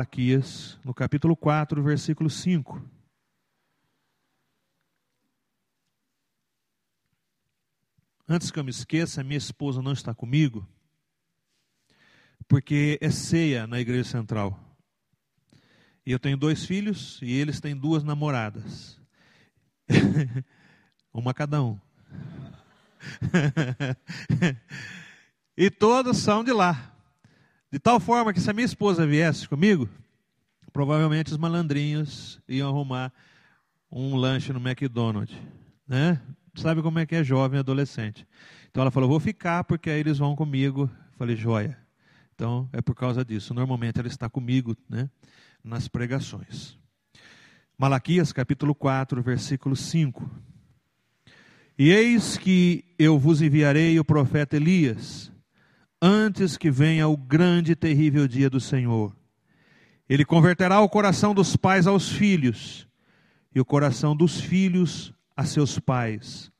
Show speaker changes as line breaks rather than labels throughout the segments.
Malaquias, no capítulo 4, versículo 5. Antes que eu me esqueça, minha esposa não está comigo, porque é ceia na igreja central. E eu tenho dois filhos e eles têm duas namoradas. Uma cada um. e todos são de lá. De tal forma que se a minha esposa viesse comigo, provavelmente os malandrinhos iam arrumar um lanche no McDonald's, né? Sabe como é que é jovem adolescente. Então ela falou: "Vou ficar porque aí eles vão comigo". Falei: "Joia". Então é por causa disso. Normalmente ela está comigo, né, nas pregações. Malaquias capítulo 4, versículo 5. E eis que eu vos enviarei o profeta Elias, antes que venha o grande e terrível dia do Senhor. Ele converterá o coração dos pais aos filhos, e o coração dos filhos a seus pais,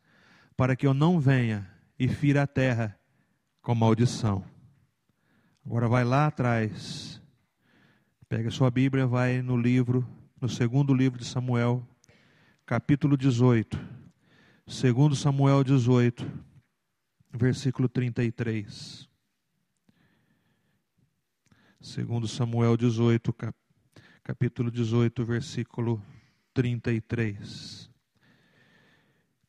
para que eu não venha e fira a terra com maldição. Agora vai lá atrás, pega sua Bíblia, vai no livro, no segundo livro de Samuel, capítulo 18. Segundo Samuel 18, versículo 33. Segundo Samuel 18, capítulo 18, versículo 33.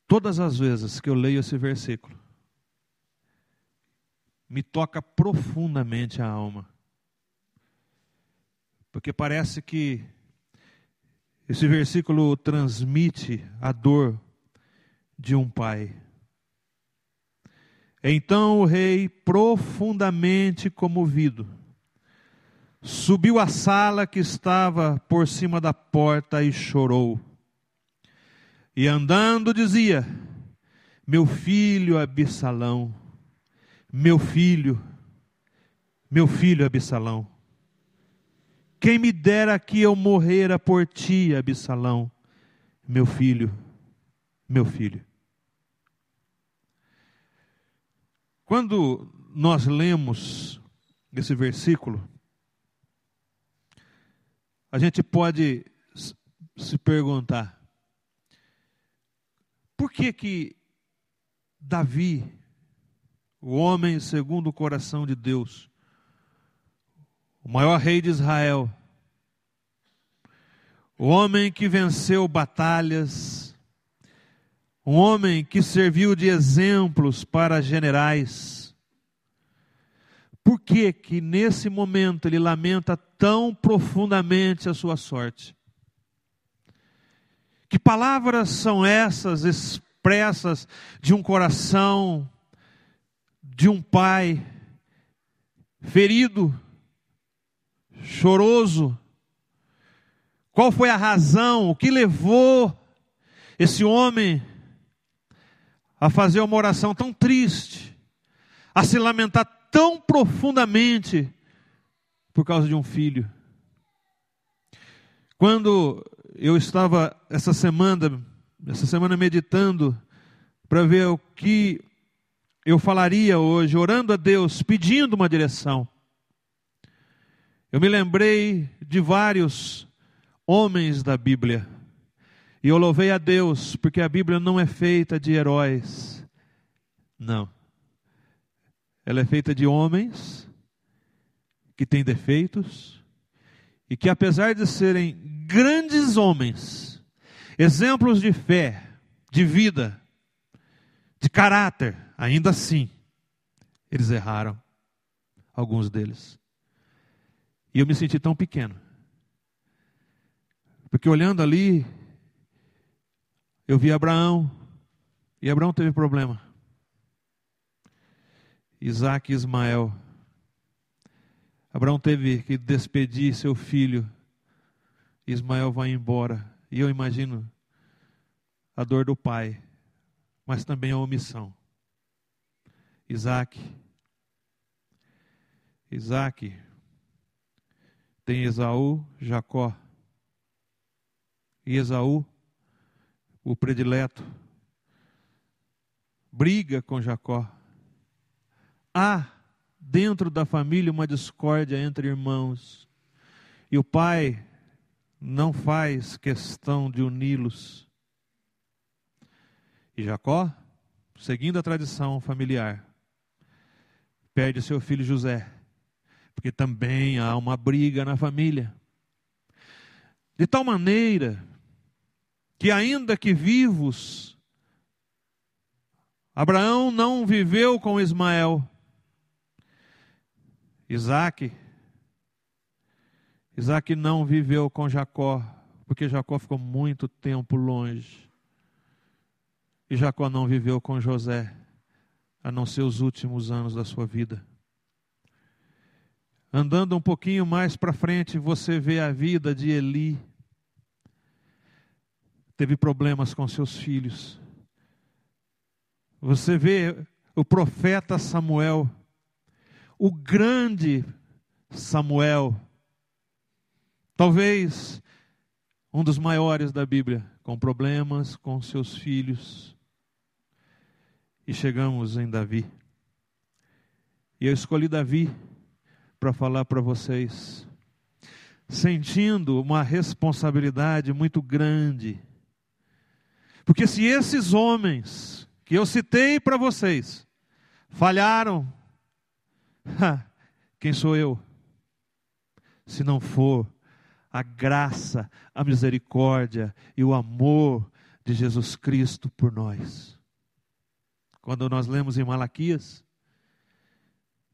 Todas as vezes que eu leio esse versículo, me toca profundamente a alma. Porque parece que esse versículo transmite a dor de um pai. Então o rei, profundamente comovido, subiu à sala que estava por cima da porta e chorou. E andando dizia: Meu filho Absalão, meu filho, meu filho Absalão, quem me dera que eu morrera por ti, Absalão, meu filho, meu filho. Quando nós lemos esse versículo, a gente pode se perguntar: por que que Davi, o homem segundo o coração de Deus, o maior rei de Israel, o homem que venceu batalhas, um homem que serviu de exemplos para generais. Por que que nesse momento ele lamenta tão profundamente a sua sorte? Que palavras são essas expressas de um coração de um pai ferido, choroso? Qual foi a razão, o que levou esse homem a fazer uma oração tão triste, a se lamentar tão profundamente por causa de um filho. Quando eu estava essa semana, essa semana meditando para ver o que eu falaria hoje, orando a Deus, pedindo uma direção. Eu me lembrei de vários homens da Bíblia e eu louvei a Deus, porque a Bíblia não é feita de heróis. Não. Ela é feita de homens que têm defeitos e que, apesar de serem grandes homens, exemplos de fé, de vida, de caráter, ainda assim, eles erraram. Alguns deles. E eu me senti tão pequeno. Porque olhando ali, eu vi Abraão, e Abraão teve problema. Isaac e Ismael. Abraão teve que despedir seu filho. Ismael vai embora. E eu imagino a dor do pai, mas também a omissão. Isaac. Isaac tem Esaú, Jacó. E Esaú o predileto, briga com Jacó. Há dentro da família uma discórdia entre irmãos. E o pai não faz questão de uni-los. E Jacó, seguindo a tradição familiar, perde seu filho José, porque também há uma briga na família. De tal maneira que, ainda que vivos, Abraão não viveu com Ismael. Isaac, Isaac não viveu com Jacó, porque Jacó ficou muito tempo longe. E Jacó não viveu com José, a não ser os últimos anos da sua vida. Andando um pouquinho mais para frente, você vê a vida de Eli. Teve problemas com seus filhos. Você vê o profeta Samuel, o grande Samuel, talvez um dos maiores da Bíblia, com problemas com seus filhos. E chegamos em Davi. E eu escolhi Davi para falar para vocês, sentindo uma responsabilidade muito grande. Porque se esses homens que eu citei para vocês falharam, quem sou eu? Se não for a graça, a misericórdia e o amor de Jesus Cristo por nós. Quando nós lemos em Malaquias,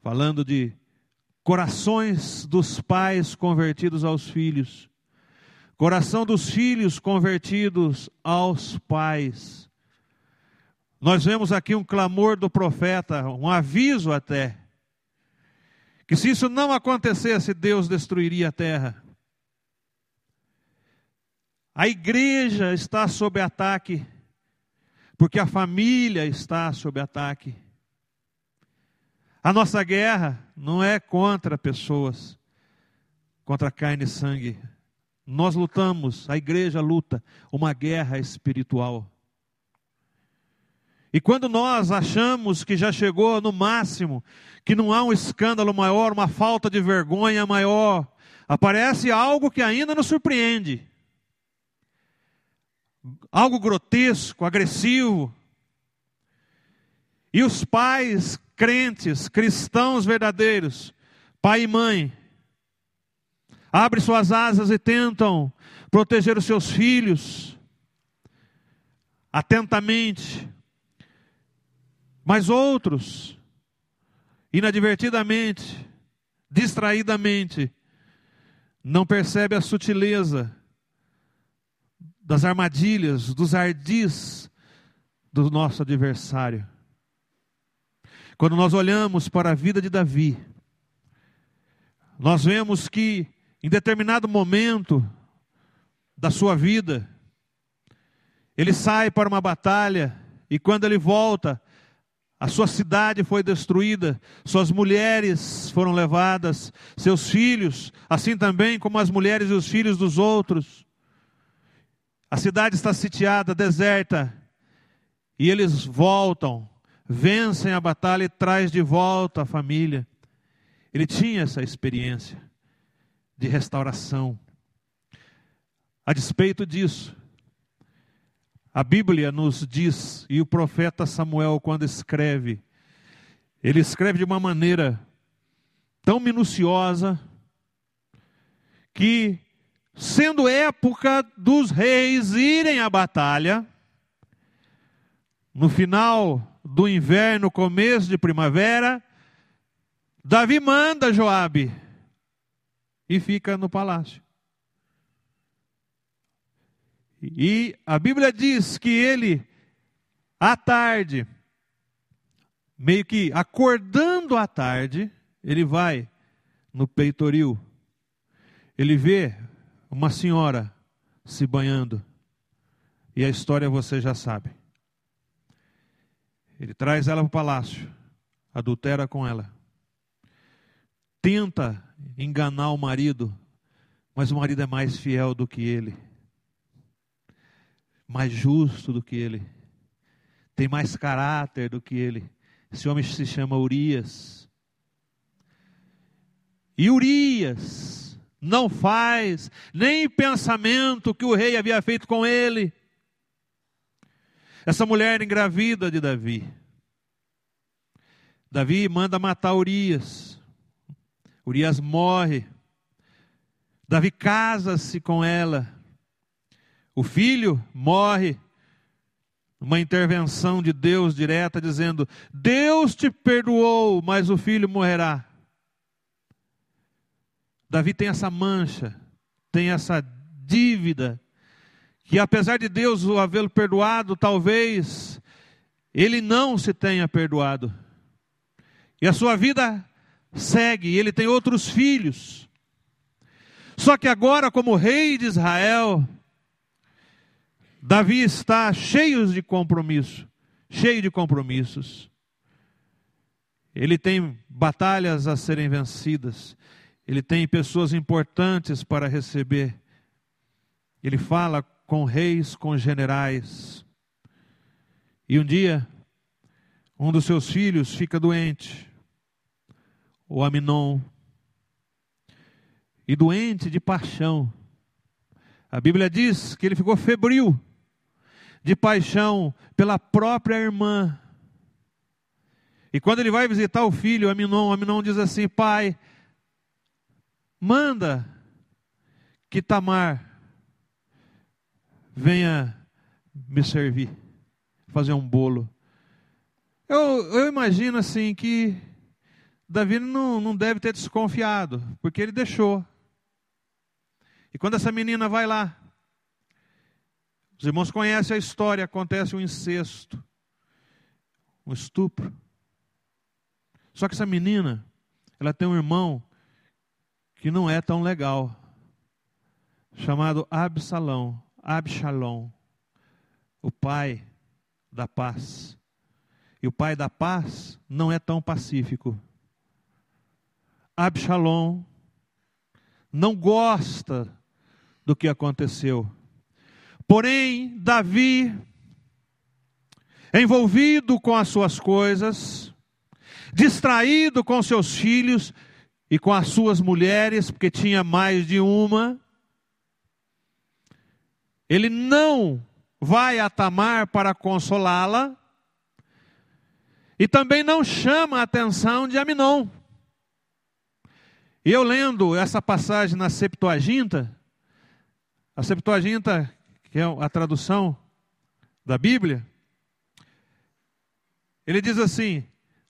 falando de corações dos pais convertidos aos filhos, coração dos filhos convertidos aos pais, nós vemos aqui um clamor do profeta, um aviso até, que se isso não acontecesse, Deus destruiria a terra. A igreja está sob ataque, porque a família está sob ataque. A nossa guerra não é contra pessoas, contra carne e sangue. Nós lutamos, a igreja luta, uma guerra espiritual. E quando nós achamos que já chegou no máximo, que não há um escândalo maior, uma falta de vergonha maior, aparece algo que ainda nos surpreende. Algo grotesco, agressivo. E os pais crentes, cristãos verdadeiros, pai e mãe, abrem suas asas e tentam proteger os seus filhos atentamente, mas outros, inadvertidamente, distraidamente, não percebem a sutileza das armadilhas, dos ardis do nosso adversário. Quando nós olhamos para a vida de Davi, nós vemos que em determinado momento da sua vida, ele sai para uma batalha e quando ele volta, a sua cidade foi destruída, suas mulheres foram levadas, seus filhos, assim também como as mulheres e os filhos dos outros. A cidade está sitiada, deserta, e eles voltam, vencem a batalha e traz de volta a família. Ele tinha essa experiência de restauração. A despeito disso, a Bíblia nos diz, e o profeta Samuel, quando escreve, ele escreve de uma maneira tão minuciosa, que, sendo época dos reis irem à batalha, no final do inverno, começo de primavera, Davi manda Joabe e fica no palácio. E a Bíblia diz que ele, à tarde, meio que acordando à tarde, ele vai no peitoril. Ele vê uma senhora se banhando. E a história você já sabe. Ele traz ela para o palácio, adultera com ela. Tenta enganar o marido, mas o marido é mais fiel do que ele mais justo do que ele, tem mais caráter do que ele. Esse homem se chama Urias. E Urias não faz, nem pensamento que o rei havia feito com ele. Essa mulher engravida de Davi. Davi manda matar Urias. Urias morre. Davi casa-se com ela. O filho morre. Uma intervenção de Deus direta dizendo: Deus te perdoou, mas o filho morrerá. Davi tem essa mancha, tem essa dívida, que apesar de Deus o havê-lo perdoado, talvez ele não se tenha perdoado. E a sua vida segue, ele tem outros filhos. Só que agora, como rei de Israel, Davi está cheio de compromisso, cheio de compromissos. Ele tem batalhas a serem vencidas. Ele tem pessoas importantes para receber. Ele fala com reis, com generais. E um dia, um dos seus filhos fica doente, o Aminon, e doente de paixão. A Bíblia diz que ele ficou febril de paixão pela própria irmã. E quando ele vai visitar o filho, Aminon, Aminon diz assim: Pai, manda que Tamar venha me servir, fazer um bolo. Eu, eu imagino assim que Davi não, não deve ter desconfiado, porque ele deixou. E quando essa menina vai lá, os irmãos conhecem a história, acontece um incesto, um estupro. Só que essa menina, ela tem um irmão que não é tão legal, chamado Absalão, Absalom, o pai da paz. E o pai da paz não é tão pacífico. Absalom não gosta do que aconteceu. Porém, Davi, envolvido com as suas coisas, distraído com seus filhos, e com as suas mulheres, porque tinha mais de uma. Ele não vai a Tamar para consolá-la, e também não chama a atenção de Aminon. E eu lendo essa passagem na Septuaginta, a Septuaginta, que é a tradução da Bíblia, ele diz assim: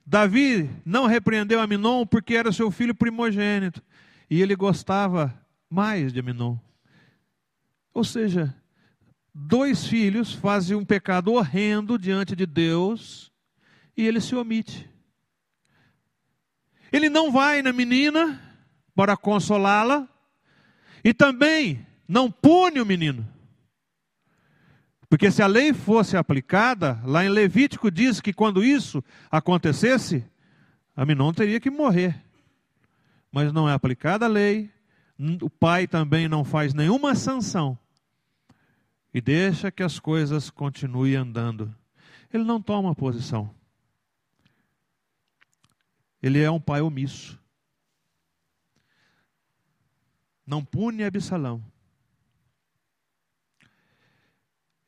Davi não repreendeu Aminon porque era seu filho primogênito e ele gostava mais de Aminon. Ou seja, dois filhos fazem um pecado horrendo diante de Deus e ele se omite. Ele não vai na menina para consolá-la e também não pune o menino. Porque se a lei fosse aplicada, lá em Levítico diz que quando isso acontecesse, Aminon teria que morrer. Mas não é aplicada a lei, o pai também não faz nenhuma sanção e deixa que as coisas continuem andando. Ele não toma posição. Ele é um pai omisso. Não pune Absalão.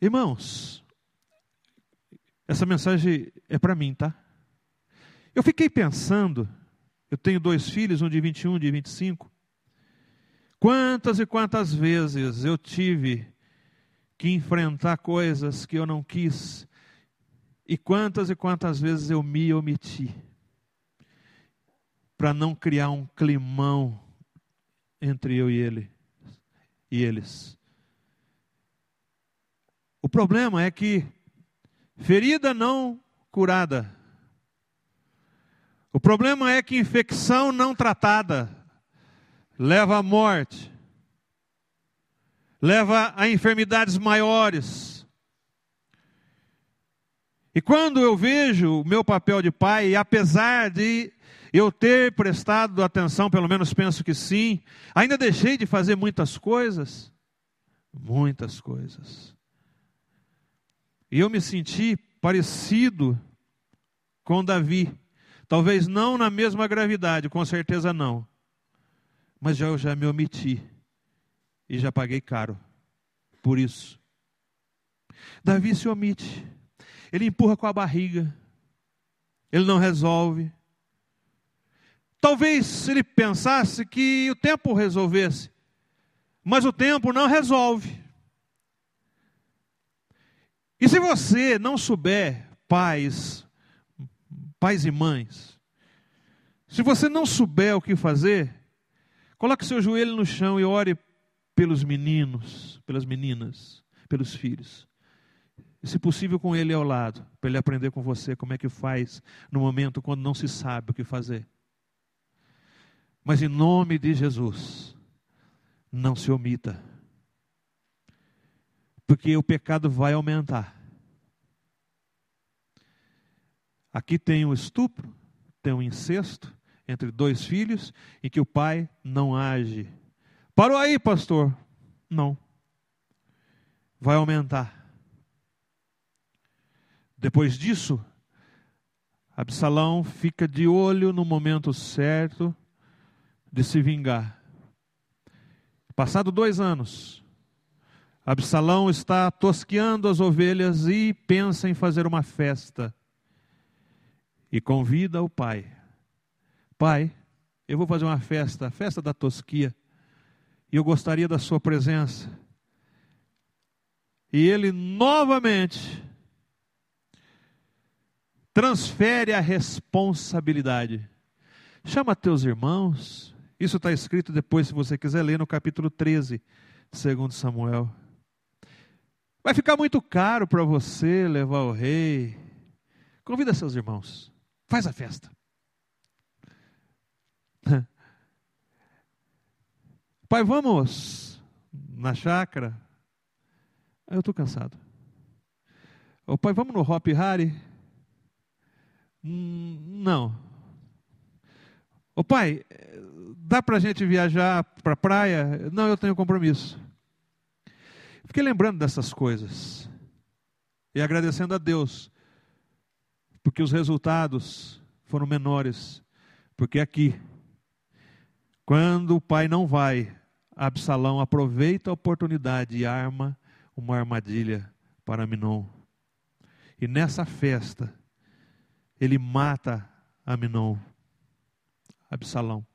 Irmãos, essa mensagem é para mim, tá? Eu fiquei pensando, eu tenho dois filhos, um de 21 e um de 25. Quantas e quantas vezes eu tive que enfrentar coisas que eu não quis, e quantas e quantas vezes eu me omiti, para não criar um climão entre eu e ele e eles. O problema é que ferida não curada. O problema é que infecção não tratada leva à morte, leva a enfermidades maiores. E quando eu vejo o meu papel de pai, apesar de eu ter prestado atenção, pelo menos penso que sim, ainda deixei de fazer muitas coisas, muitas coisas. E eu me senti parecido com Davi. Talvez não na mesma gravidade, com certeza não. mas já eu já me omiti e já paguei caro por isso. Davi se omite, ele empurra com a barriga, ele não resolve. Talvez ele pensasse que o tempo resolvesse, mas o tempo não resolve. E se você não souber, pais, pais e mães, se você não souber o que fazer, coloque seu joelho no chão e ore pelos meninos, pelas meninas, pelos filhos. E se possível com ele ao lado, para ele aprender com você como é que faz no momento quando não se sabe o que fazer. Mas em nome de Jesus, não se omita porque o pecado vai aumentar. Aqui tem o estupro, tem o incesto entre dois filhos, em que o pai não age. Parou aí, pastor? Não. Vai aumentar. Depois disso, Absalão fica de olho no momento certo de se vingar. Passado dois anos, Absalão está tosqueando as ovelhas e pensa em fazer uma festa. E convida o pai: Pai, eu vou fazer uma festa, a festa da tosquia, e eu gostaria da sua presença. E ele novamente transfere a responsabilidade. Chama teus irmãos. Isso está escrito depois, se você quiser ler, no capítulo 13, segundo Samuel. Vai ficar muito caro para você levar o rei. Convida seus irmãos. Faz a festa. Pai, vamos na chácara. Eu estou cansado. Ô pai, vamos no Hop Harry? Hum, não. Ô pai, dá para a gente viajar para a praia? Não, eu tenho compromisso. Fiquei lembrando dessas coisas e agradecendo a Deus, porque os resultados foram menores. Porque aqui, quando o pai não vai, Absalão aproveita a oportunidade e arma uma armadilha para Minon. E nessa festa, ele mata Aminon, Absalão.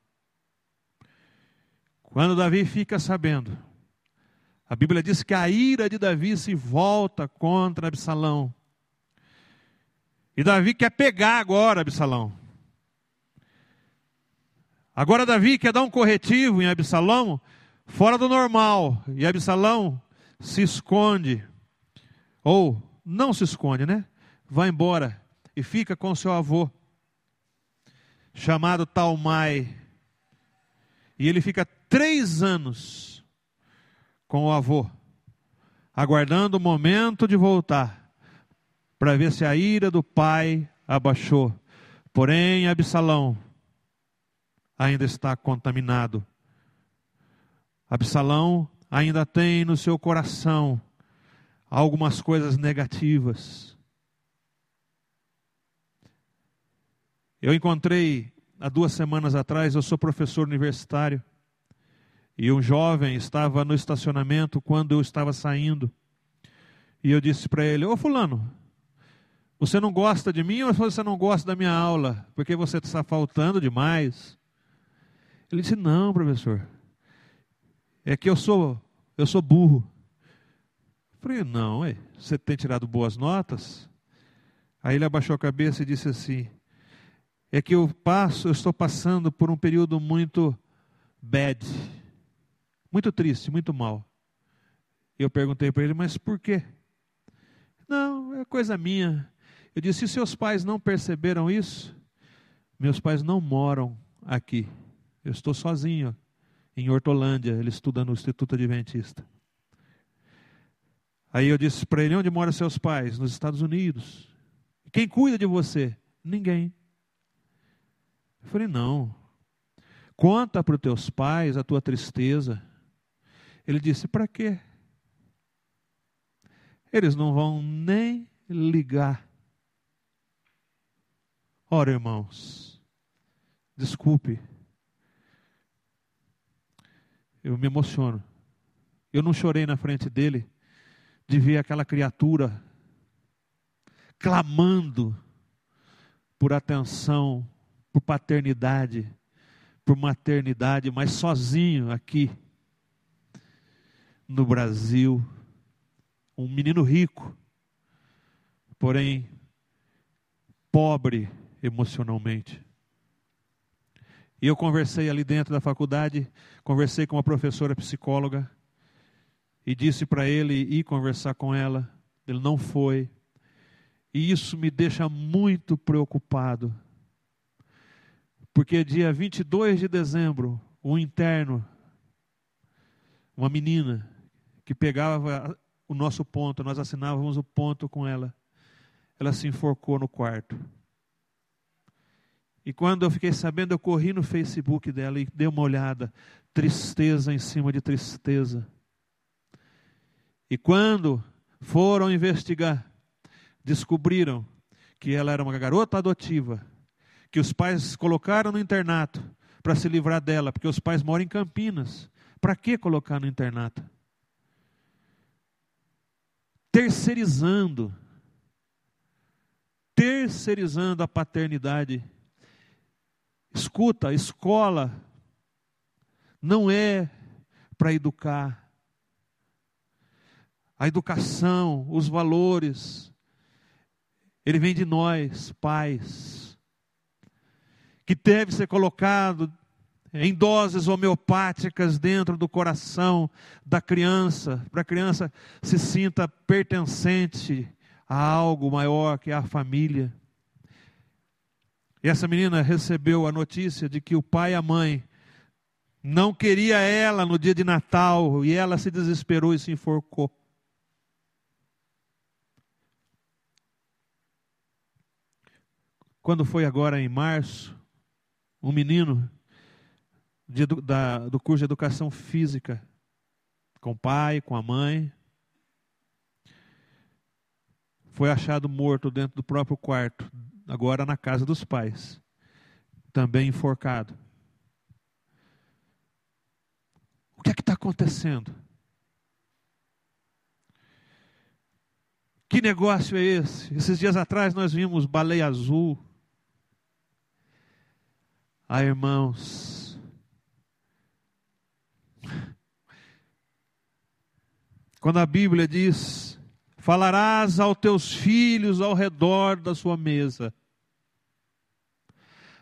Quando Davi fica sabendo, a Bíblia diz que a ira de Davi se volta contra Absalão. E Davi quer pegar agora Absalão. Agora Davi quer dar um corretivo em Absalão fora do normal. E Absalão se esconde. Ou não se esconde, né? Vai embora e fica com seu avô, chamado Talmai. E ele fica três anos com o avô, aguardando o momento de voltar, para ver se a ira do pai abaixou. Porém, Absalão ainda está contaminado. Absalão ainda tem no seu coração algumas coisas negativas. Eu encontrei há duas semanas atrás, eu sou professor universitário, e um jovem estava no estacionamento quando eu estava saindo. E eu disse para ele: Ô Fulano, você não gosta de mim ou você não gosta da minha aula? Porque você está faltando demais. Ele disse: Não, professor. É que eu sou, eu sou burro. Eu falei: Não, você tem tirado boas notas? Aí ele abaixou a cabeça e disse assim: É que eu passo, eu estou passando por um período muito bad muito triste, muito mal. Eu perguntei para ele, mas por quê? Não, é coisa minha. Eu disse: e seus pais não perceberam isso? Meus pais não moram aqui. Eu estou sozinho em Hortolândia. Ele estuda no Instituto Adventista. Aí eu disse para ele: onde moram seus pais? Nos Estados Unidos. Quem cuida de você? Ninguém. Eu falei: não. Conta para os teus pais a tua tristeza. Ele disse: para quê? Eles não vão nem ligar. Ora, irmãos, desculpe. eu me emociono. Eu não chorei na frente dele de ver aquela criatura clamando por atenção, por paternidade, por maternidade, mas sozinho aqui no Brasil, um menino rico, porém pobre emocionalmente. E eu conversei ali dentro da faculdade, conversei com uma professora psicóloga e disse para ele ir conversar com ela. Ele não foi. E isso me deixa muito preocupado. Porque dia 22 de dezembro, um interno, uma menina, que pegava o nosso ponto, nós assinávamos o ponto com ela, ela se enforcou no quarto. E quando eu fiquei sabendo, eu corri no Facebook dela e dei uma olhada. Tristeza em cima de tristeza. E quando foram investigar, descobriram que ela era uma garota adotiva, que os pais colocaram no internato para se livrar dela, porque os pais moram em Campinas. Para que colocar no internato? Terceirizando. Terceirizando a paternidade Escuta, a escola não é para educar. A educação, os valores, ele vem de nós, pais, que deve ser colocado em doses homeopáticas dentro do coração da criança, para a criança se sinta pertencente a algo maior que a família. E essa menina recebeu a notícia de que o pai e a mãe não queria ela no dia de Natal e ela se desesperou e se enforcou. Quando foi agora em março, um menino de, da, do curso de educação física, com o pai, com a mãe, foi achado morto dentro do próprio quarto, agora na casa dos pais, também enforcado. O que é que está acontecendo? Que negócio é esse? Esses dias atrás nós vimos baleia azul. Ah, irmãos. Quando a Bíblia diz Falarás aos teus filhos ao redor da sua mesa.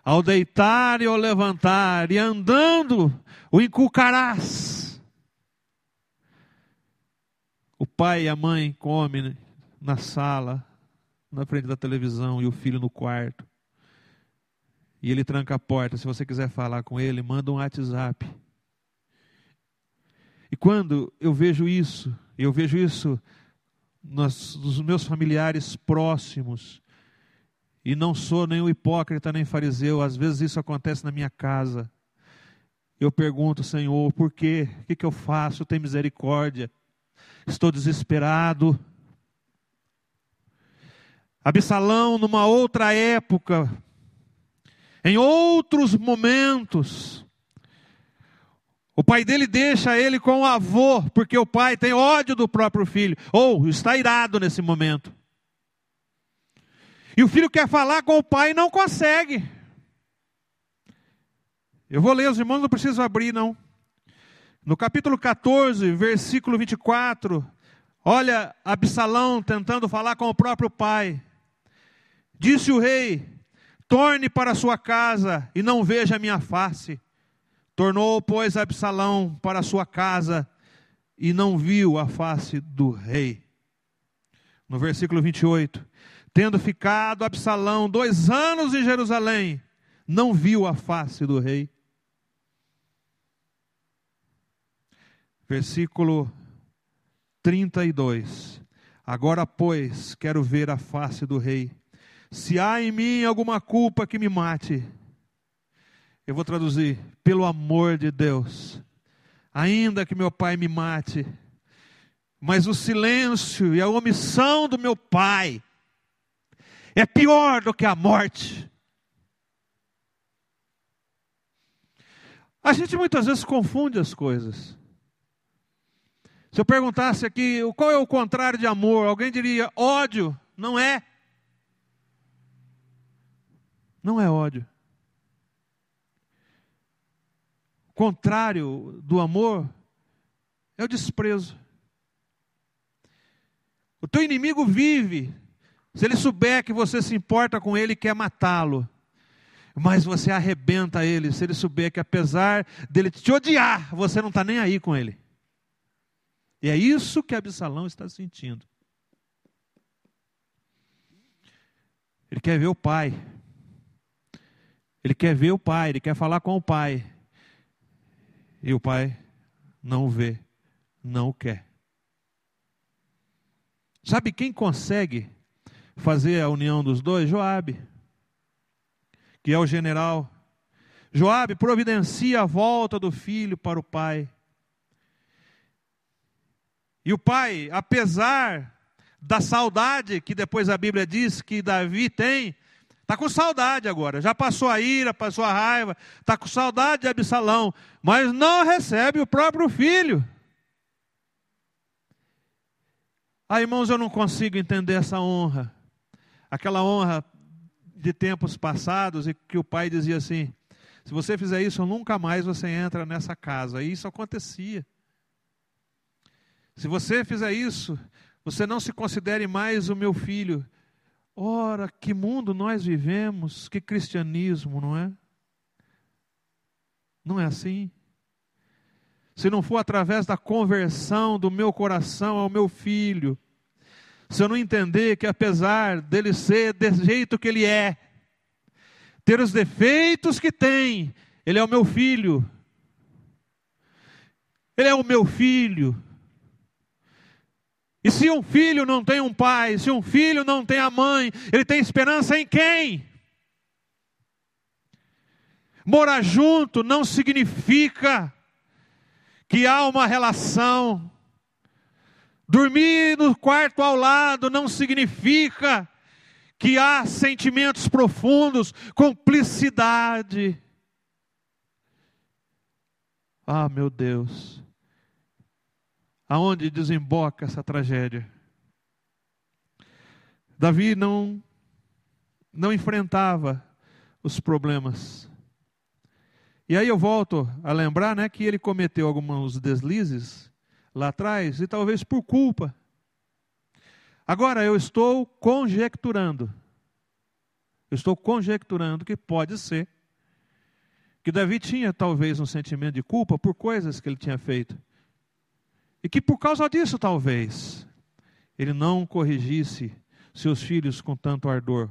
Ao deitar e ao levantar, e andando, o inculcarás. O pai e a mãe comem na sala, na frente da televisão, e o filho no quarto. E ele tranca a porta. Se você quiser falar com ele, manda um WhatsApp. E quando eu vejo isso, eu vejo isso nos, nos meus familiares próximos. E não sou nenhum hipócrita nem fariseu, às vezes isso acontece na minha casa. Eu pergunto, Senhor, por quê? O que, que eu faço? Tem misericórdia. Estou desesperado. Absalão, numa outra época, em outros momentos, o pai dele deixa ele com o avô, porque o pai tem ódio do próprio filho, ou está irado nesse momento. E o filho quer falar com o pai e não consegue. Eu vou ler, os irmãos não precisam abrir, não. No capítulo 14, versículo 24, olha Absalão tentando falar com o próprio pai. Disse o rei: Torne para sua casa e não veja a minha face. Tornou, pois, Absalão para sua casa e não viu a face do rei. No versículo 28, tendo ficado Absalão dois anos em Jerusalém, não viu a face do rei. Versículo 32. Agora, pois, quero ver a face do rei. Se há em mim alguma culpa que me mate, eu vou traduzir: pelo amor de Deus, ainda que meu pai me mate, mas o silêncio e a omissão do meu pai é pior do que a morte. A gente muitas vezes confunde as coisas. Se eu perguntasse aqui qual é o contrário de amor, alguém diria ódio. Não é. Não é ódio. O contrário do amor é o desprezo. O teu inimigo vive, se ele souber que você se importa com ele quer matá-lo. Mas você arrebenta ele, se ele souber que apesar dele te odiar, você não está nem aí com ele. E é isso que Absalão está sentindo. Ele quer ver o pai. Ele quer ver o pai, ele quer falar com o pai. E o pai não vê, não quer. Sabe quem consegue fazer a união dos dois? Joabe, que é o general. Joabe providencia a volta do filho para o pai. E o pai, apesar da saudade que depois a Bíblia diz que Davi tem, está com saudade agora. Já passou a ira, passou a raiva, está com saudade de Absalão, mas não recebe o próprio filho. Ah, irmãos, eu não consigo entender essa honra. Aquela honra de tempos passados e que o pai dizia assim: se você fizer isso, nunca mais você entra nessa casa. E isso acontecia. Se você fizer isso, você não se considere mais o meu filho. Ora, que mundo nós vivemos, que cristianismo, não é? Não é assim. Se não for através da conversão do meu coração ao meu filho, se eu não entender que apesar dele ser desse jeito que ele é, ter os defeitos que tem, ele é o meu filho. Ele é o meu filho. E se um filho não tem um pai, se um filho não tem a mãe, ele tem esperança em quem? Morar junto não significa que há uma relação. Dormir no quarto ao lado não significa que há sentimentos profundos, cumplicidade. Ah, meu Deus aonde desemboca essa tragédia. Davi não não enfrentava os problemas. E aí eu volto a lembrar, né, que ele cometeu alguns deslizes lá atrás e talvez por culpa. Agora eu estou conjecturando. Eu estou conjecturando que pode ser que Davi tinha talvez um sentimento de culpa por coisas que ele tinha feito. E que por causa disso, talvez, ele não corrigisse seus filhos com tanto ardor.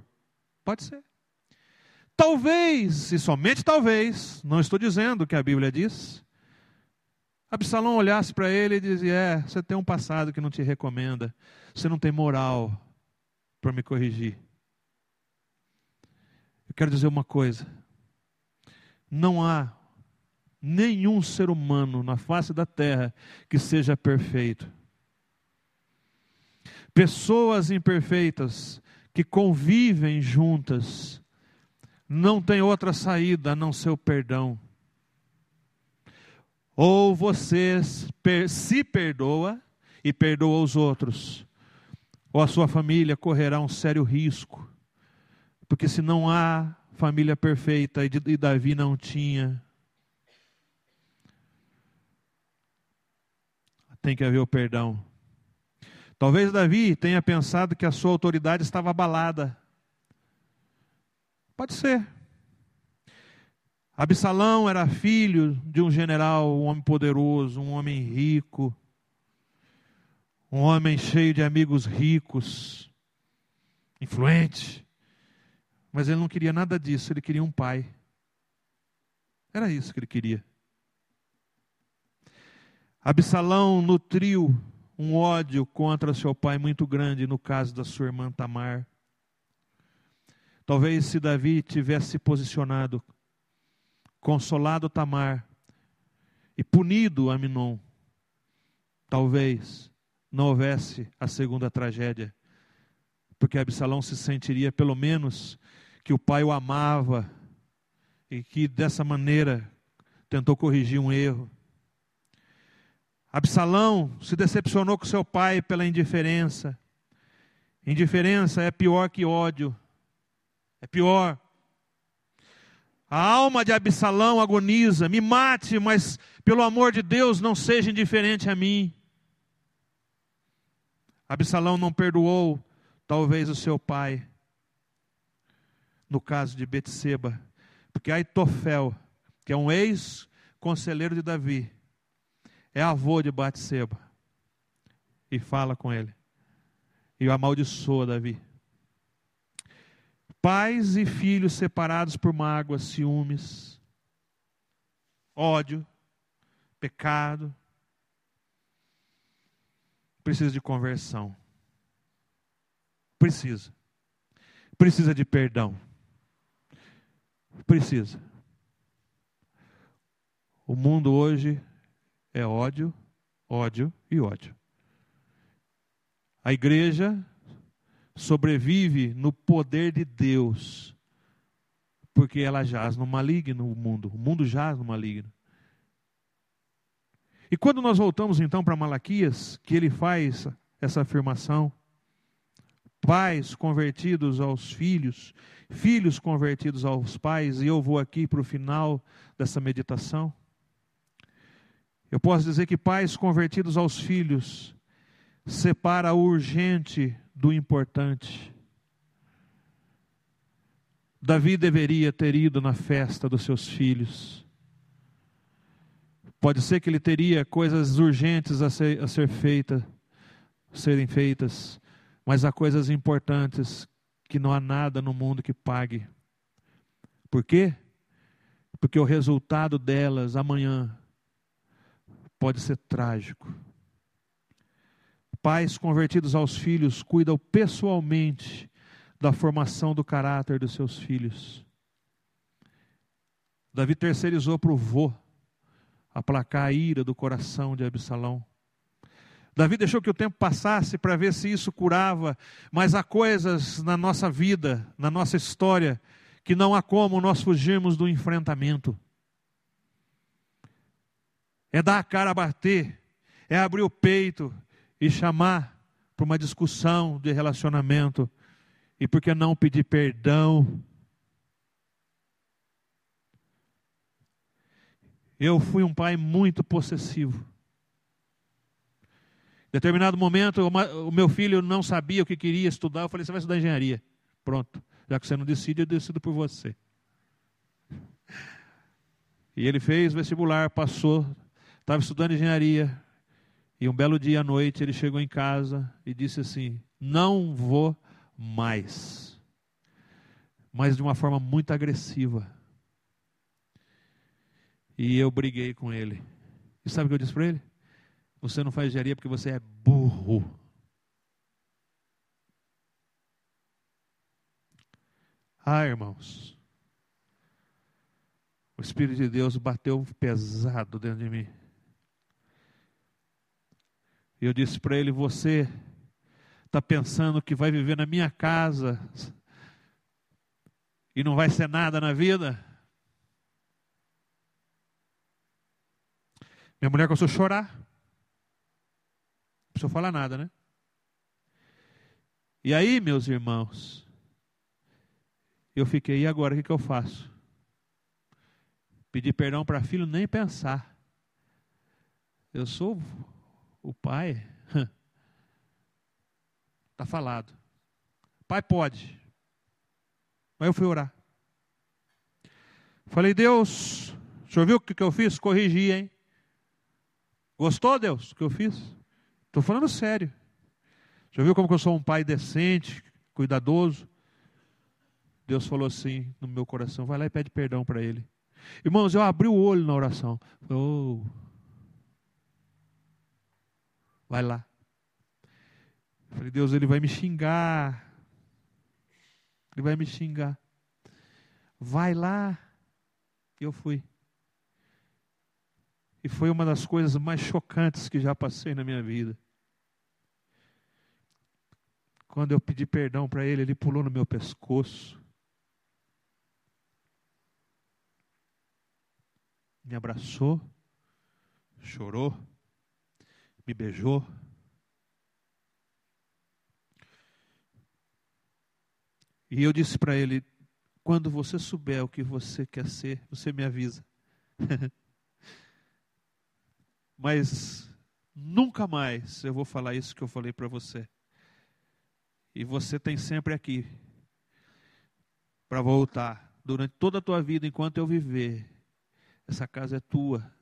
Pode ser. Talvez, e somente talvez, não estou dizendo o que a Bíblia diz, Absalão olhasse para ele e dizia: É, você tem um passado que não te recomenda, você não tem moral para me corrigir. Eu quero dizer uma coisa: não há nenhum ser humano na face da terra que seja perfeito. Pessoas imperfeitas que convivem juntas não tem outra saída a não ser o perdão. Ou você se perdoa e perdoa os outros, ou a sua família correrá um sério risco, porque se não há família perfeita, e Davi não tinha, tem que haver o perdão. Talvez Davi tenha pensado que a sua autoridade estava abalada. Pode ser. Absalão era filho de um general, um homem poderoso, um homem rico, um homem cheio de amigos ricos, influente. Mas ele não queria nada disso, ele queria um pai. Era isso que ele queria. Absalão nutriu um ódio contra seu pai muito grande no caso da sua irmã Tamar. Talvez se Davi tivesse se posicionado, consolado Tamar e punido Aminon, talvez não houvesse a segunda tragédia, porque Absalão se sentiria pelo menos que o pai o amava e que dessa maneira tentou corrigir um erro. Absalão se decepcionou com seu pai pela indiferença. Indiferença é pior que ódio. É pior. A alma de Absalão agoniza. Me mate, mas pelo amor de Deus, não seja indiferente a mim. Absalão não perdoou, talvez, o seu pai. No caso de Betseba. Porque Aitofel, que é um ex-conselheiro de Davi, é avô de Batseba. E fala com ele. E o amaldiçoa Davi. Pais e filhos separados por mágoas, ciúmes, ódio, pecado. Precisa de conversão. Precisa. Precisa de perdão. Precisa. O mundo hoje é ódio, ódio e ódio. A igreja sobrevive no poder de Deus, porque ela jaz no maligno, o mundo. O mundo jaz no maligno. E quando nós voltamos então para Malaquias, que ele faz essa afirmação, pais convertidos aos filhos, filhos convertidos aos pais, e eu vou aqui para o final dessa meditação. Eu posso dizer que pais convertidos aos filhos separa o urgente do importante. Davi deveria ter ido na festa dos seus filhos. Pode ser que ele teria coisas urgentes a ser, a ser feita, serem feitas, mas há coisas importantes que não há nada no mundo que pague. Por quê? Porque o resultado delas amanhã pode ser trágico. Pais convertidos aos filhos cuidam pessoalmente da formação do caráter dos seus filhos. Davi terceirizou para o vô aplacar a ira do coração de Absalão. Davi deixou que o tempo passasse para ver se isso curava, mas há coisas na nossa vida, na nossa história, que não há como nós fugirmos do enfrentamento é dar a cara a bater, é abrir o peito e chamar para uma discussão de relacionamento. E por que não pedir perdão? Eu fui um pai muito possessivo. Em determinado momento, o meu filho não sabia o que queria estudar. Eu falei: Você vai estudar engenharia. Pronto. Já que você não decide, eu decido por você. E ele fez vestibular, passou, Estava estudando engenharia e um belo dia à noite ele chegou em casa e disse assim: Não vou mais. Mas de uma forma muito agressiva. E eu briguei com ele. E sabe o que eu disse para ele? Você não faz engenharia porque você é burro. Ah, irmãos. O Espírito de Deus bateu pesado dentro de mim. E eu disse para ele: Você está pensando que vai viver na minha casa e não vai ser nada na vida? Minha mulher começou a chorar. Não precisou falar nada, né? E aí, meus irmãos, eu fiquei, e agora o que, que eu faço? Pedir perdão para filho, nem pensar. Eu sou o pai, está falado. Pai pode. Mas eu fui orar. Falei, Deus, o senhor viu o que eu fiz? Corrigi, hein? Gostou, Deus, o que eu fiz? Estou falando sério. Senhor viu como eu sou um pai decente, cuidadoso? Deus falou assim no meu coração: vai lá e pede perdão para ele. Irmãos, eu abri o olho na oração. Oh, Vai lá. Eu falei, Deus, ele vai me xingar. Ele vai me xingar. Vai lá. Eu fui. E foi uma das coisas mais chocantes que já passei na minha vida. Quando eu pedi perdão para ele, ele pulou no meu pescoço. me abraçou, chorou, me beijou. E eu disse para ele: quando você souber o que você quer ser, você me avisa. Mas nunca mais eu vou falar isso que eu falei para você. E você tem sempre aqui para voltar durante toda a tua vida, enquanto eu viver. Essa casa é tua.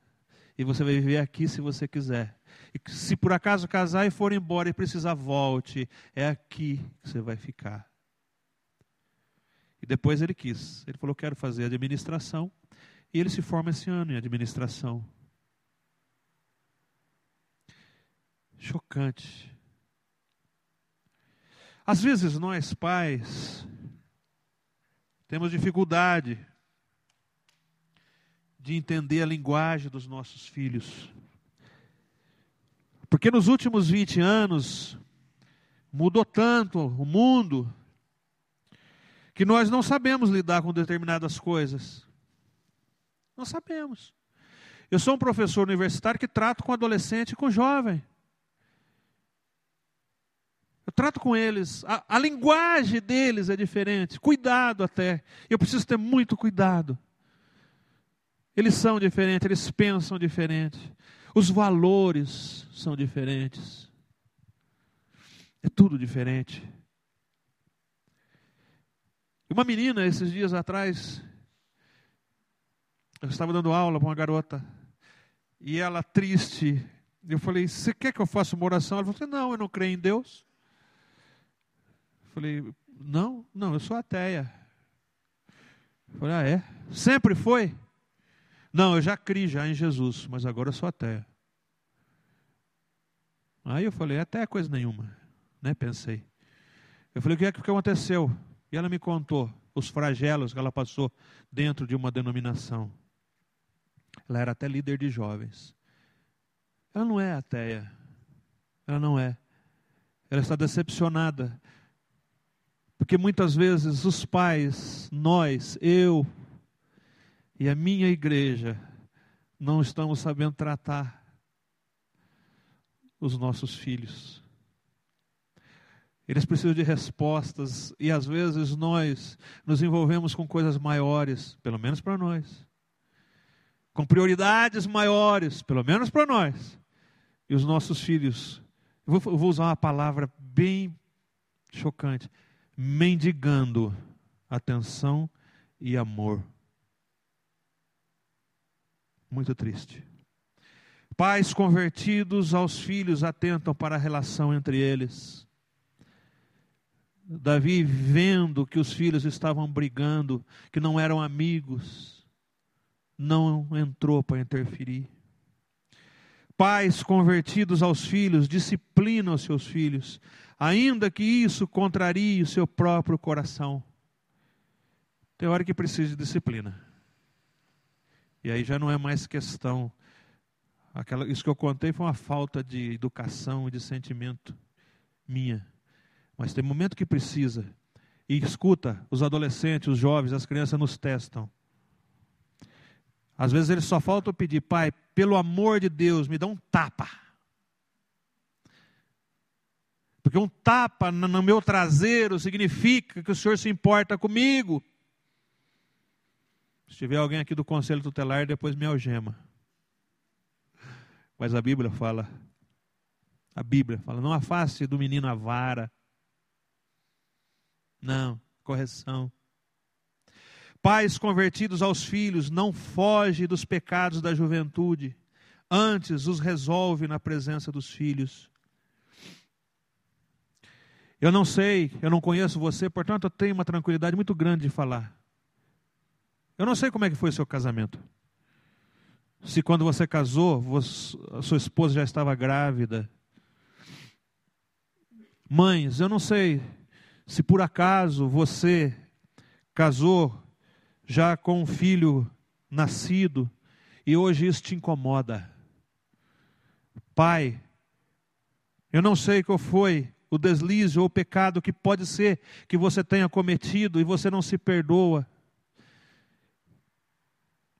E você vai viver aqui se você quiser. E se por acaso casar e for embora e precisar, volte. É aqui que você vai ficar. E depois ele quis. Ele falou: Quero fazer administração. E ele se forma esse ano em administração. Chocante. Às vezes nós, pais, temos dificuldade de entender a linguagem dos nossos filhos. Porque nos últimos 20 anos mudou tanto o mundo que nós não sabemos lidar com determinadas coisas. Não sabemos. Eu sou um professor universitário que trato com adolescente e com jovem. Eu trato com eles, a, a linguagem deles é diferente, cuidado até. Eu preciso ter muito cuidado. Eles são diferentes, eles pensam diferente. Os valores são diferentes. É tudo diferente. Uma menina, esses dias atrás, eu estava dando aula para uma garota, e ela triste. Eu falei: Você quer que eu faça uma oração? Ela falou: Não, eu não creio em Deus. Eu falei: Não, não, eu sou ateia. Eu falei: Ah, é? Sempre foi? Não, eu já criei já em Jesus, mas agora eu sou ateia. Aí eu falei: Até coisa nenhuma, né? Pensei. Eu falei: O que é que aconteceu? E ela me contou os flagelos que ela passou dentro de uma denominação. Ela era até líder de jovens. Ela não é ateia. Ela não é. Ela está decepcionada. Porque muitas vezes os pais, nós, eu e a minha igreja, não estamos sabendo tratar os nossos filhos. Eles precisam de respostas e às vezes nós nos envolvemos com coisas maiores, pelo menos para nós. Com prioridades maiores, pelo menos para nós. E os nossos filhos, eu vou, eu vou usar uma palavra bem chocante, mendigando atenção e amor. Muito triste. Pais convertidos aos filhos atentam para a relação entre eles. Davi, vendo que os filhos estavam brigando, que não eram amigos, não entrou para interferir. Pais convertidos aos filhos disciplinam os seus filhos, ainda que isso contrarie o seu próprio coração. Tem hora que precisa de disciplina. E aí já não é mais questão. Aquela, isso que eu contei foi uma falta de educação e de sentimento minha. Mas tem momento que precisa. E escuta, os adolescentes, os jovens, as crianças nos testam. Às vezes eles só faltam pedir, pai, pelo amor de Deus, me dá um tapa. Porque um tapa no meu traseiro significa que o Senhor se importa comigo. Se tiver alguém aqui do conselho tutelar, depois me algema. Mas a Bíblia fala, a Bíblia fala, não afaste do menino a vara, não, correção. Pais convertidos aos filhos, não foge dos pecados da juventude, antes os resolve na presença dos filhos. Eu não sei, eu não conheço você, portanto eu tenho uma tranquilidade muito grande de falar. Eu não sei como é que foi o seu casamento. Se quando você casou, você, a sua esposa já estava grávida. Mães, eu não sei se por acaso você casou já com um filho nascido e hoje isso te incomoda. Pai, eu não sei qual foi o deslize ou o pecado que pode ser que você tenha cometido e você não se perdoa.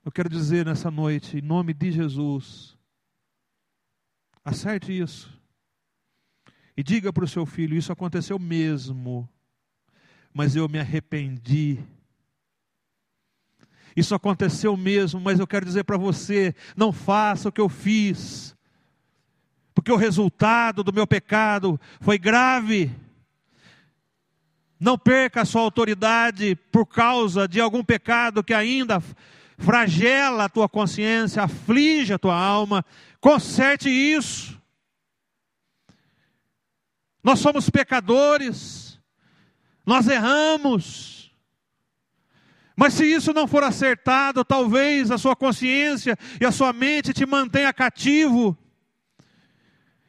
Eu quero dizer nessa noite, em nome de Jesus, acerte isso. E diga para o seu filho: Isso aconteceu mesmo, mas eu me arrependi. Isso aconteceu mesmo, mas eu quero dizer para você: não faça o que eu fiz, porque o resultado do meu pecado foi grave. Não perca a sua autoridade por causa de algum pecado que ainda flagela a tua consciência, aflige a tua alma. Conserte isso. Nós somos pecadores, nós erramos. Mas se isso não for acertado, talvez a sua consciência e a sua mente te mantenha cativo.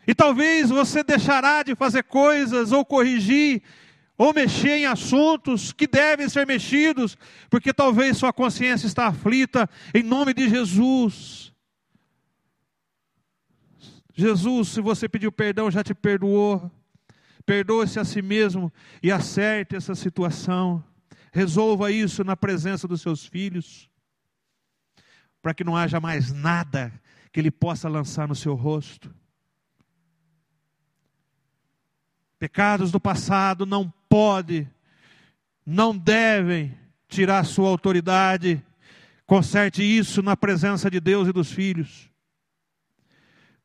E talvez você deixará de fazer coisas ou corrigir ou mexer em assuntos que devem ser mexidos, porque talvez sua consciência está aflita, em nome de Jesus. Jesus, se você pediu perdão, já te perdoou. Perdoe-se a si mesmo e acerte essa situação. Resolva isso na presença dos seus filhos, para que não haja mais nada que ele possa lançar no seu rosto. Pecados do passado não pode, não devem tirar sua autoridade. Conserte isso na presença de Deus e dos filhos.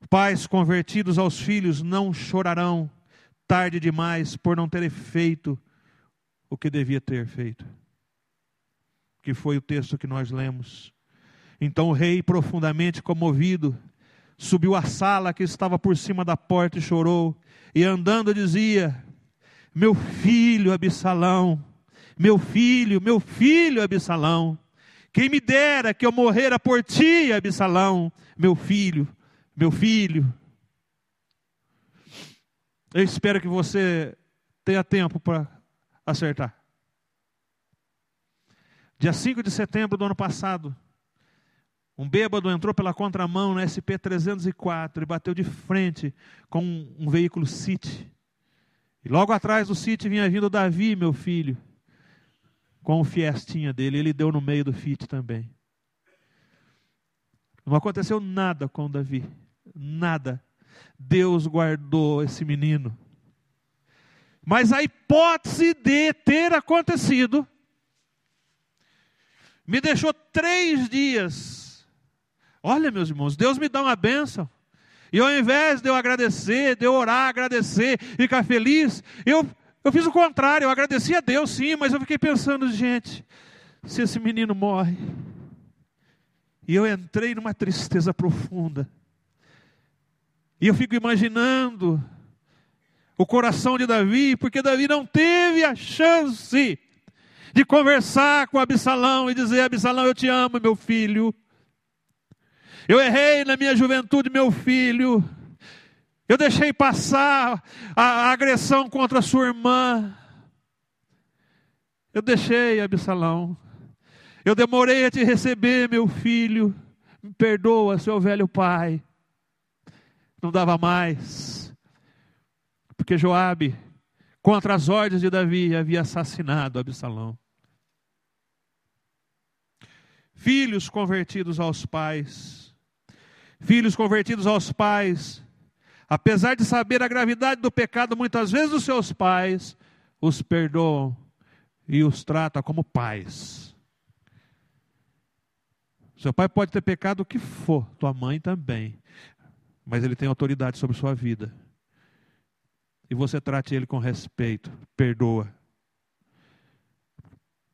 Pais convertidos aos filhos não chorarão tarde demais por não terem feito o que devia ter feito. Que foi o texto que nós lemos. Então o rei, profundamente comovido, subiu à sala que estava por cima da porta e chorou e andando dizia: Meu filho Absalão, meu filho, meu filho Absalão, quem me dera que eu morrera por ti, Absalão, meu filho, meu filho. Eu espero que você tenha tempo para acertar. Dia 5 de setembro do ano passado, um bêbado entrou pela contramão na SP 304 e bateu de frente com um, veículo City. E logo atrás do City vinha vindo Davi, meu filho, com o Fiestinha dele. Ele deu no meio do Fit também. Não aconteceu nada com Davi. Nada. Deus guardou esse menino. Mas a hipótese de ter acontecido me deixou três dias Olha, meus irmãos, Deus me dá uma bênção. E ao invés de eu agradecer, de eu orar, agradecer, ficar feliz, eu, eu fiz o contrário, eu agradeci a Deus sim, mas eu fiquei pensando, gente, se esse menino morre. E eu entrei numa tristeza profunda. E eu fico imaginando o coração de Davi, porque Davi não teve a chance de conversar com Absalão e dizer: Absalão, eu te amo, meu filho. Eu errei na minha juventude, meu filho. Eu deixei passar a, agressão contra sua irmã. Eu deixei, Absalão. Eu demorei a te receber, meu filho. Me perdoa, seu velho pai. Não dava mais. Porque Joabe, contra as ordens de Davi, havia assassinado Absalão. Filhos convertidos aos pais filhos convertidos aos pais, apesar de saber a gravidade do pecado, muitas vezes os seus pais os perdoam e os tratam como pais. Seu pai pode ter pecado o que for, tua mãe também, mas ele tem autoridade sobre sua vida. E você trate ele com respeito, perdoa.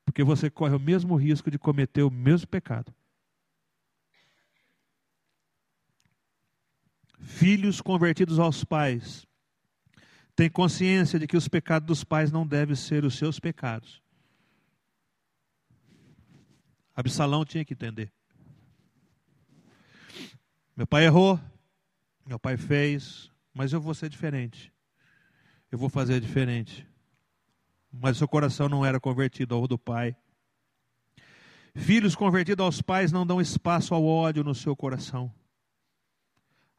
Porque você corre o mesmo risco de cometer o mesmo pecado. Filhos convertidos aos pais têm consciência de que os pecados dos pais não devem ser os seus pecados. Absalão tinha que entender. Meu pai errou, meu pai fez, mas eu vou ser diferente. Eu vou fazer diferente. Mas seu coração não era convertido ao do pai. Filhos convertidos aos pais não dão espaço ao ódio no seu coração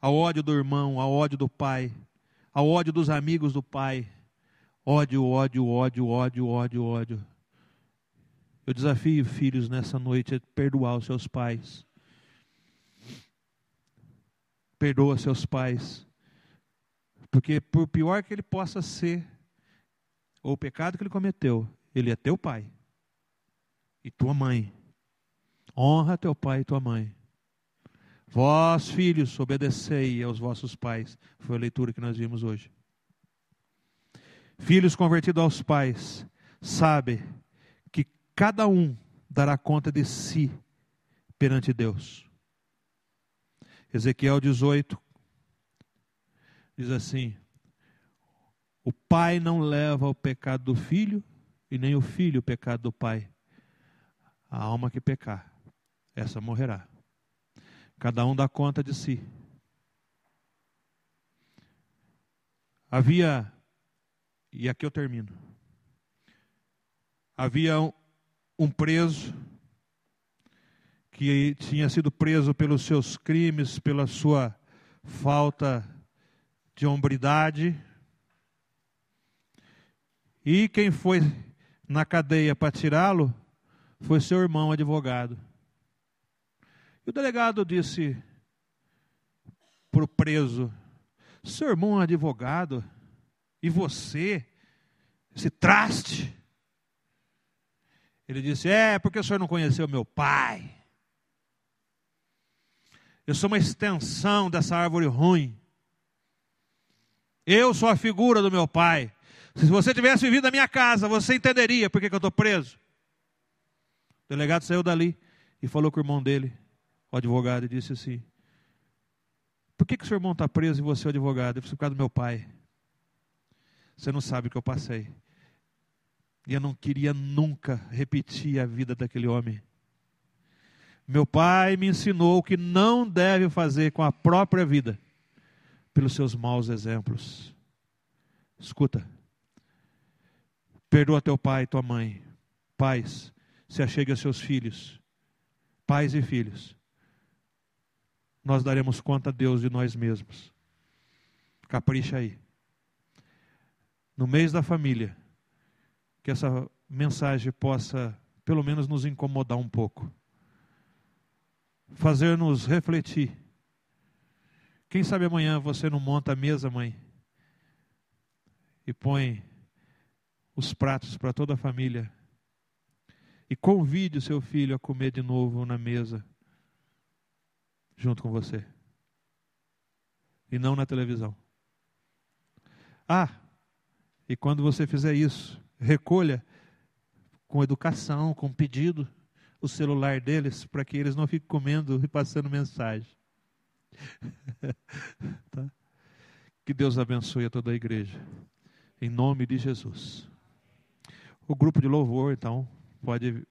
ao ódio do irmão, ao ódio do pai, ao ódio dos amigos do pai. Ódio, ódio, ódio, ódio, ódio, ódio. Eu desafio filhos nessa noite a perdoar os seus pais. Perdoa seus pais. Porque por pior que ele possa ser, ou o pecado que ele cometeu, ele é teu pai e tua mãe. Honra teu pai e tua mãe. Vós, filhos, obedecei aos vossos pais. Foi a leitura que nós vimos hoje. Filhos convertidos aos pais, sabe que cada um dará conta de si perante Deus. Ezequiel 18 diz assim: O pai não leva o pecado do filho, e nem o filho o pecado do pai. A alma que pecar, essa morrerá. Cada um dá conta de si. Havia, e aqui eu termino. Havia um, preso que tinha sido preso pelos seus crimes, pela sua falta de hombridade. E quem foi na cadeia para tirá-lo foi seu irmão advogado. E o delegado disse para o preso: Seu irmão é advogado, e você, esse traste. Ele disse: É, porque o senhor não conheceu meu pai. Eu sou uma extensão dessa árvore ruim. Eu sou a figura do meu pai. Se você tivesse vivido na minha casa, você entenderia por que, que eu estou preso. O delegado saiu dali e falou com o irmão dele, o advogado, disse assim: Por que, que o seu irmão está preso e você é o advogado? Ele disse: Por causa do meu pai. Você não sabe o que eu passei. E eu não queria nunca repetir a vida daquele homem. Meu pai me ensinou o que não deve fazer com a própria vida, pelos seus maus exemplos. Escuta. Perdoa teu pai e tua mãe. Pais, se achegue a seus filhos. Pais e filhos. Nós daremos conta a Deus de nós mesmos. Capricha aí. No mês da família, que essa mensagem possa, pelo menos, nos incomodar um pouco fazer-nos refletir. Quem sabe amanhã você não monta a mesa, mãe, e põe os pratos para toda a família e convide o seu filho a comer de novo na mesa junto com você e não na televisão. Ah, e quando você fizer isso, recolha com educação, com pedido o celular deles para que eles não fiquem comendo e passando mensagem. tá? Que Deus abençoe a toda a igreja. Em nome de Jesus. O grupo de louvor, então, pode